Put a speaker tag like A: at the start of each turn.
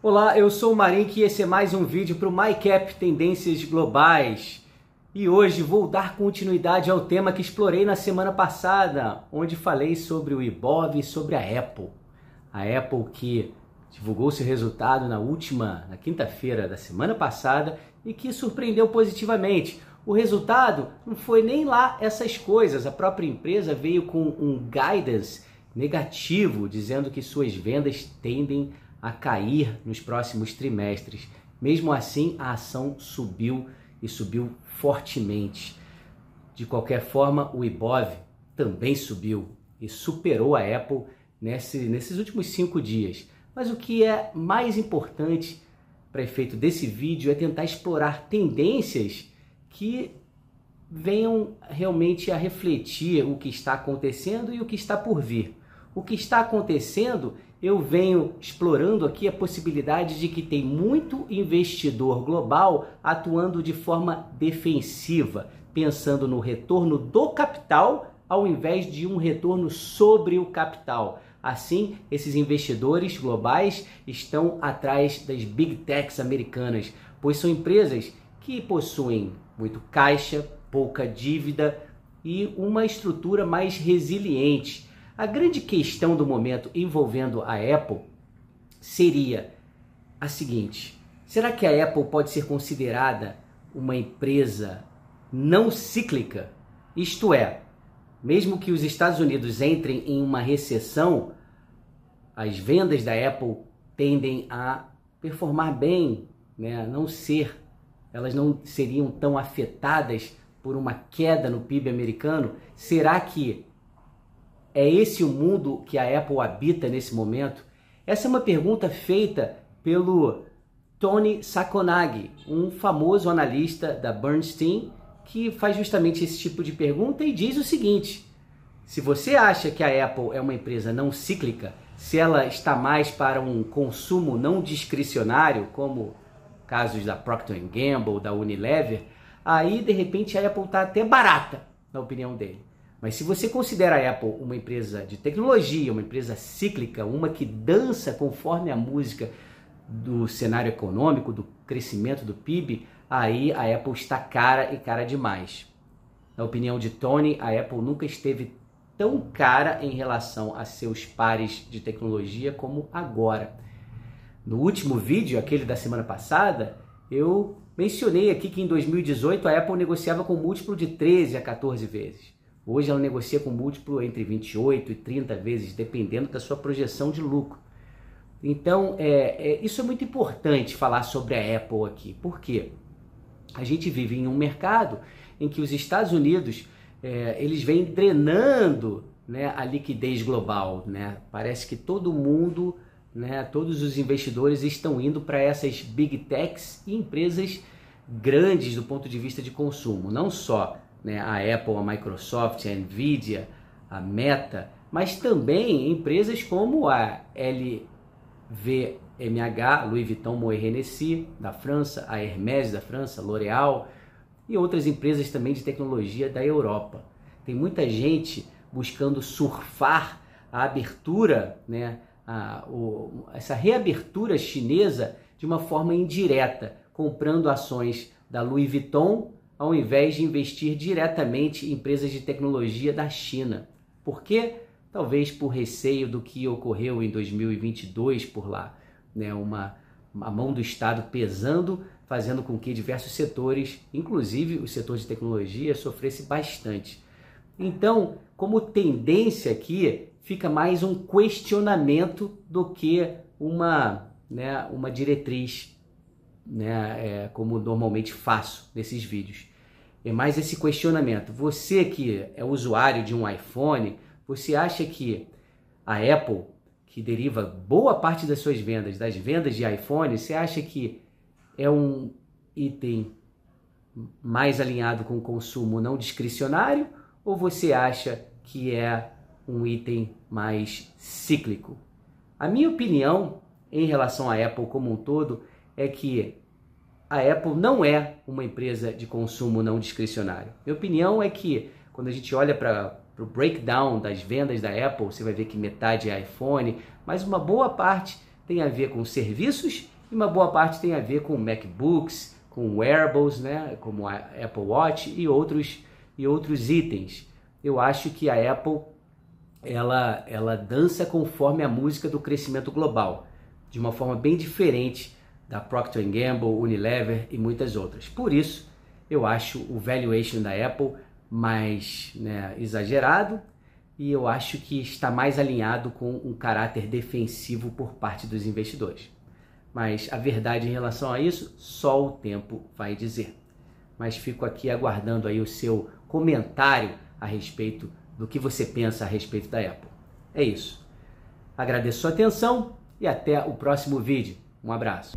A: Olá, eu sou o Marink e esse é mais um vídeo para o MyCap Tendências Globais. E hoje vou dar continuidade ao tema que explorei na semana passada, onde falei sobre o Ibov e sobre a Apple. A Apple que divulgou seu resultado na última, na quinta-feira da semana passada e que surpreendeu positivamente. O resultado não foi nem lá essas coisas. A própria empresa veio com um guidance negativo, dizendo que suas vendas tendem a a cair nos próximos trimestres. Mesmo assim, a ação subiu e subiu fortemente. De qualquer forma, o Ibov também subiu e superou a Apple nesse, nesses últimos cinco dias. Mas o que é mais importante para efeito desse vídeo é tentar explorar tendências que venham realmente a refletir o que está acontecendo e o que está por vir. O que está acontecendo eu venho explorando aqui a possibilidade de que tem muito investidor global atuando de forma defensiva, pensando no retorno do capital ao invés de um retorno sobre o capital. Assim, esses investidores globais estão atrás das big techs americanas, pois são empresas que possuem muito caixa, pouca dívida e uma estrutura mais resiliente a grande questão do momento envolvendo a Apple seria a seguinte: será que a Apple pode ser considerada uma empresa não cíclica? Isto é, mesmo que os Estados Unidos entrem em uma recessão, as vendas da Apple tendem a performar bem, né? não ser, elas não seriam tão afetadas por uma queda no PIB americano. Será que é esse o mundo que a Apple habita nesse momento? Essa é uma pergunta feita pelo Tony Sakonagi, um famoso analista da Bernstein, que faz justamente esse tipo de pergunta e diz o seguinte: se você acha que a Apple é uma empresa não cíclica, se ela está mais para um consumo não discricionário, como casos da Procter Gamble, da Unilever, aí de repente a Apple está até barata, na opinião dele. Mas se você considera a Apple uma empresa de tecnologia, uma empresa cíclica, uma que dança conforme a música do cenário econômico, do crescimento do PIB, aí a Apple está cara e cara demais. Na opinião de Tony, a Apple nunca esteve tão cara em relação a seus pares de tecnologia como agora. No último vídeo, aquele da semana passada, eu mencionei aqui que em 2018 a Apple negociava com múltiplo de 13 a 14 vezes. Hoje ela negocia com múltiplo entre 28 e 30 vezes, dependendo da sua projeção de lucro. Então, é, é, isso é muito importante falar sobre a Apple aqui. Por quê? A gente vive em um mercado em que os Estados Unidos é, eles vêm drenando né, a liquidez global. Né? Parece que todo mundo, né, todos os investidores estão indo para essas big techs e empresas grandes do ponto de vista de consumo. Não só né, a Apple, a Microsoft, a Nvidia, a Meta, mas também empresas como a LVMH, Louis Vuitton Moet Hennessy, da França, a Hermès da França, L'Oréal e outras empresas também de tecnologia da Europa. Tem muita gente buscando surfar a abertura, né, a, o, essa reabertura chinesa de uma forma indireta, comprando ações da Louis Vuitton ao invés de investir diretamente em empresas de tecnologia da China. Por quê? Talvez por receio do que ocorreu em 2022 por lá, né? uma, a mão do Estado pesando, fazendo com que diversos setores, inclusive o setor de tecnologia, sofresse bastante. Então, como tendência aqui, fica mais um questionamento do que uma, né, uma diretriz né, é, como normalmente faço nesses vídeos. É mais esse questionamento. Você que é usuário de um iPhone, você acha que a Apple, que deriva boa parte das suas vendas, das vendas de iPhone, você acha que é um item mais alinhado com o consumo não discricionário ou você acha que é um item mais cíclico? A minha opinião em relação à Apple como um todo é que a Apple não é uma empresa de consumo não discricionário. Minha opinião é que quando a gente olha para o breakdown das vendas da Apple, você vai ver que metade é iPhone, mas uma boa parte tem a ver com serviços e uma boa parte tem a ver com MacBooks, com wearables, né, como a Apple Watch e outros e outros itens. Eu acho que a Apple ela ela dança conforme a música do crescimento global, de uma forma bem diferente da Procter Gamble, Unilever e muitas outras. Por isso, eu acho o valuation da Apple mais né, exagerado e eu acho que está mais alinhado com um caráter defensivo por parte dos investidores. Mas a verdade em relação a isso, só o tempo vai dizer. Mas fico aqui aguardando aí o seu comentário a respeito do que você pensa a respeito da Apple. É isso. Agradeço sua atenção e até o próximo vídeo. Um abraço.